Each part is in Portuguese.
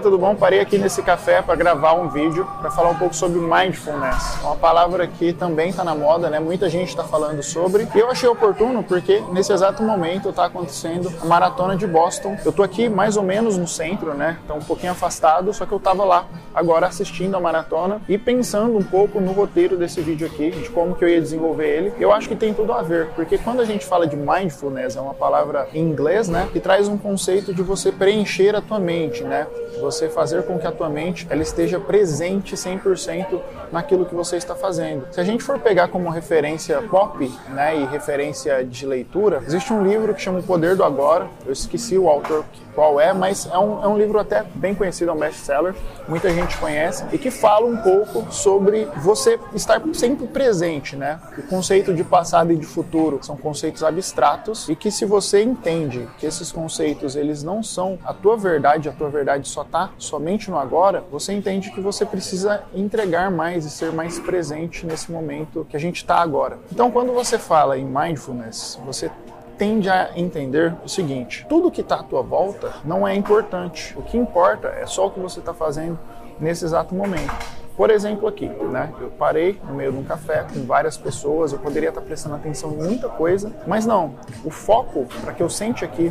aí, tudo bom? Parei aqui nesse café para gravar um vídeo para falar um pouco sobre mindfulness. Uma palavra que também está na moda, né? Muita gente está falando sobre. E eu achei oportuno porque nesse exato momento está acontecendo a maratona de Boston. Eu tô aqui mais ou menos no centro, né? Então um pouquinho afastado, só que eu estava lá agora assistindo a maratona e pensando um pouco no roteiro desse vídeo aqui, de como que eu ia desenvolver ele. Eu acho que tem tudo a ver, porque quando a gente fala de mindfulness, é uma palavra em inglês, né? Que traz um conceito de você preencher a tua mente, né? Você fazer com que a tua mente ela esteja presente 100% naquilo que você está fazendo. Se a gente for pegar como referência pop, né, e referência de leitura, existe um livro que chama O Poder do Agora. Eu esqueci o autor qual é, mas é um, é um livro até bem conhecido, é um best-seller, muita gente conhece, e que fala um pouco sobre você estar sempre presente, né? O conceito de passado e de futuro são conceitos abstratos e que se você entende que esses conceitos eles não são a tua verdade, a tua verdade só está somente no agora, você entende que você precisa entregar mais e ser mais presente nesse momento que a gente está agora. Então, quando você fala em mindfulness, você tende a entender o seguinte: tudo que está à tua volta não é importante. O que importa é só o que você está fazendo nesse exato momento. Por exemplo, aqui, né? Eu parei no meio de um café com várias pessoas, eu poderia estar prestando atenção em muita coisa, mas não. O foco para que eu sente aqui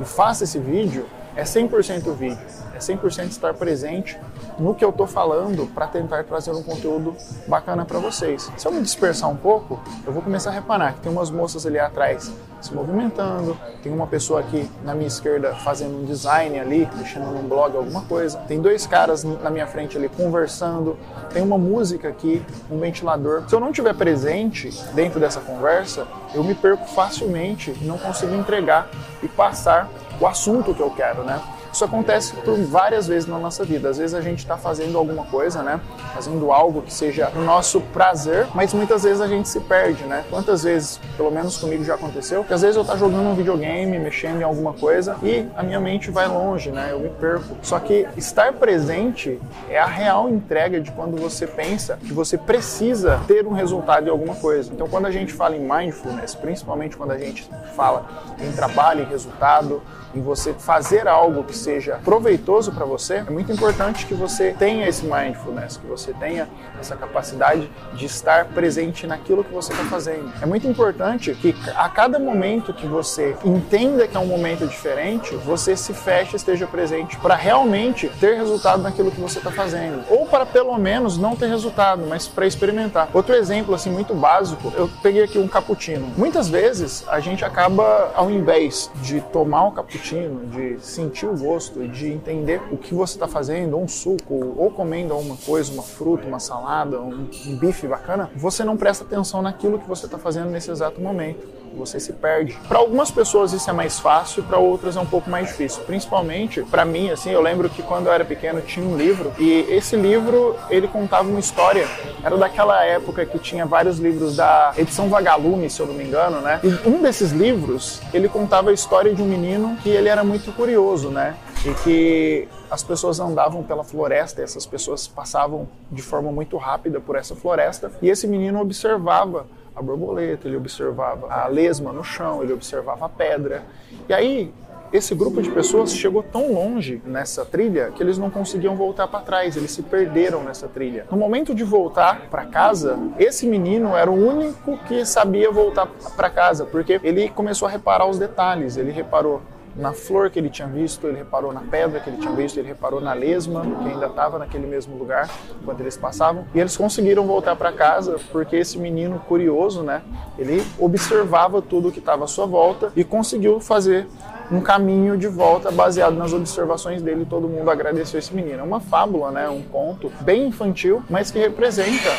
e faça esse vídeo é 100% vídeo, é 100% estar presente no que eu estou falando para tentar trazer um conteúdo bacana para vocês. Se eu me dispersar um pouco, eu vou começar a reparar que tem umas moças ali atrás se movimentando, tem uma pessoa aqui na minha esquerda fazendo um design ali, mexendo num blog, alguma coisa, tem dois caras na minha frente ali conversando, tem uma música aqui, um ventilador. Se eu não estiver presente dentro dessa conversa, eu me perco facilmente e não consigo entregar e passar o assunto que eu quero, né? Isso acontece por várias vezes na nossa vida. Às vezes a gente está fazendo alguma coisa, né? Fazendo algo que seja o nosso prazer, mas muitas vezes a gente se perde, né? Quantas vezes, pelo menos comigo já aconteceu, que às vezes eu tá jogando um videogame, mexendo em alguma coisa e a minha mente vai longe, né? Eu me perco. Só que estar presente é a real entrega de quando você pensa que você precisa ter um resultado em alguma coisa. Então, quando a gente fala em mindfulness, principalmente quando a gente fala em trabalho, em resultado, em você fazer algo que seja proveitoso para você, é muito importante que você tenha esse mindfulness, que você tenha essa capacidade de estar presente naquilo que você está fazendo. É muito importante que a cada momento que você entenda que é um momento diferente, você se feche esteja presente para realmente ter resultado naquilo que você está fazendo. Ou para pelo menos não ter resultado, mas para experimentar. Outro exemplo, assim, muito básico, eu peguei aqui um cappuccino. Muitas vezes a gente acaba, ao invés de tomar um cappuccino, de sentir o gosto, de entender o que você está fazendo, um suco, ou comendo alguma coisa, uma fruta, uma salada, um, um bife bacana, você não presta atenção naquilo que você está fazendo nesse exato momento você se perde. Para algumas pessoas isso é mais fácil, para outras é um pouco mais difícil. Principalmente para mim, assim, eu lembro que quando eu era pequeno tinha um livro e esse livro ele contava uma história. Era daquela época que tinha vários livros da edição Vagalume, se eu não me engano, né? E um desses livros ele contava a história de um menino que ele era muito curioso, né? E que as pessoas andavam pela floresta, essas pessoas passavam de forma muito rápida por essa floresta, e esse menino observava a borboleta, ele observava a lesma no chão, ele observava a pedra. E aí, esse grupo de pessoas chegou tão longe nessa trilha que eles não conseguiam voltar para trás, eles se perderam nessa trilha. No momento de voltar para casa, esse menino era o único que sabia voltar para casa, porque ele começou a reparar os detalhes, ele reparou na flor que ele tinha visto, ele reparou na pedra que ele tinha visto, ele reparou na lesma que ainda estava naquele mesmo lugar quando eles passavam. E eles conseguiram voltar para casa porque esse menino curioso, né, ele observava tudo que estava à sua volta e conseguiu fazer um caminho de volta baseado nas observações dele. Todo mundo agradeceu esse menino. É uma fábula, né, um conto bem infantil, mas que representa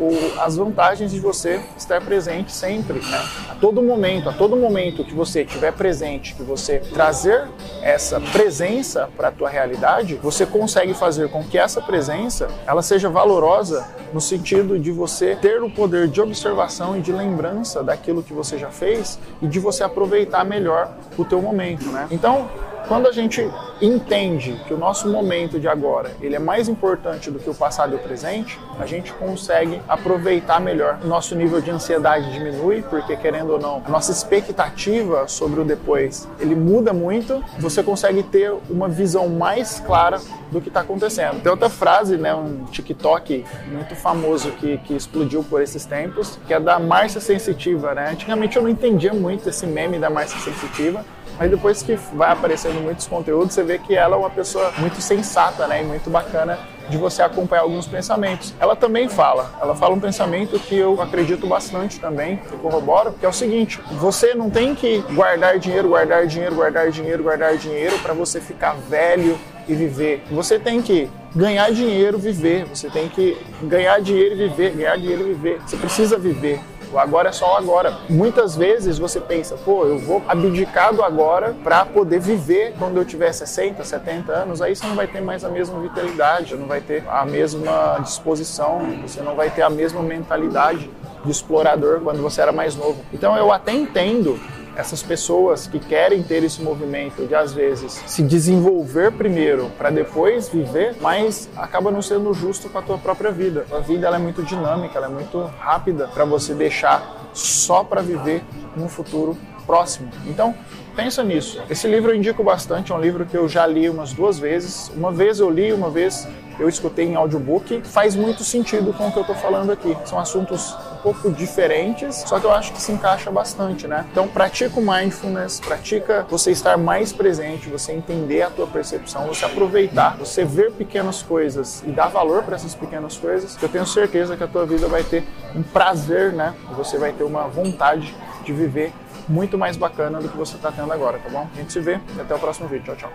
o, as vantagens de você estar presente sempre, né? A todo momento, a todo momento que você estiver presente, que você trazer essa presença para a tua realidade, você consegue fazer com que essa presença ela seja valorosa no sentido de você ter o poder de observação e de lembrança daquilo que você já fez e de você aproveitar melhor o teu momento, né? Então, quando a gente entende que o nosso momento de agora ele é mais importante do que o passado e o presente, a gente consegue aproveitar melhor. O nosso nível de ansiedade diminui, porque querendo ou não, a nossa expectativa sobre o depois ele muda muito. Você consegue ter uma visão mais clara do que está acontecendo. Tem outra frase, né, um TikTok muito famoso que, que explodiu por esses tempos, que é da Márcia Sensitiva, né? Antigamente eu não entendia muito esse meme da Márcia Sensitiva, mas depois que vai aparecendo muitos conteúdos, você vê que ela é uma pessoa muito sensata, né, e muito bacana de você acompanhar alguns pensamentos. Ela também fala, ela fala um pensamento que eu acredito bastante também, eu corroboro, que é o seguinte: você não tem que guardar dinheiro, guardar dinheiro, guardar dinheiro, guardar dinheiro para você ficar velho e viver. Você tem que ganhar dinheiro, viver. Você tem que ganhar dinheiro e viver, ganhar dinheiro e viver. Você precisa viver. O agora é só o agora. Muitas vezes você pensa, pô, eu vou abdicar do agora para poder viver quando eu tiver 60, 70 anos. Aí você não vai ter mais a mesma vitalidade, não vai ter a mesma disposição, você não vai ter a mesma mentalidade de explorador quando você era mais novo. Então eu até entendo essas pessoas que querem ter esse movimento de às vezes se desenvolver primeiro para depois viver, mas acaba não sendo justo com a tua própria vida. A vida ela é muito dinâmica, ela é muito rápida para você deixar só para viver no futuro próximo. Então, pensa nisso. Esse livro eu indico bastante, é um livro que eu já li umas duas vezes. Uma vez eu li, uma vez eu escutei em audiobook. Faz muito sentido com o que eu estou falando aqui. São assuntos um pouco diferentes, só que eu acho que se encaixa bastante, né? Então pratica o mindfulness, pratica você estar mais presente, você entender a tua percepção, você aproveitar, você ver pequenas coisas e dar valor para essas pequenas coisas. Eu tenho certeza que a tua vida vai ter um prazer, né? Você vai ter uma vontade de viver muito mais bacana do que você está tendo agora, tá bom? A gente se vê e até o próximo vídeo. Tchau, tchau.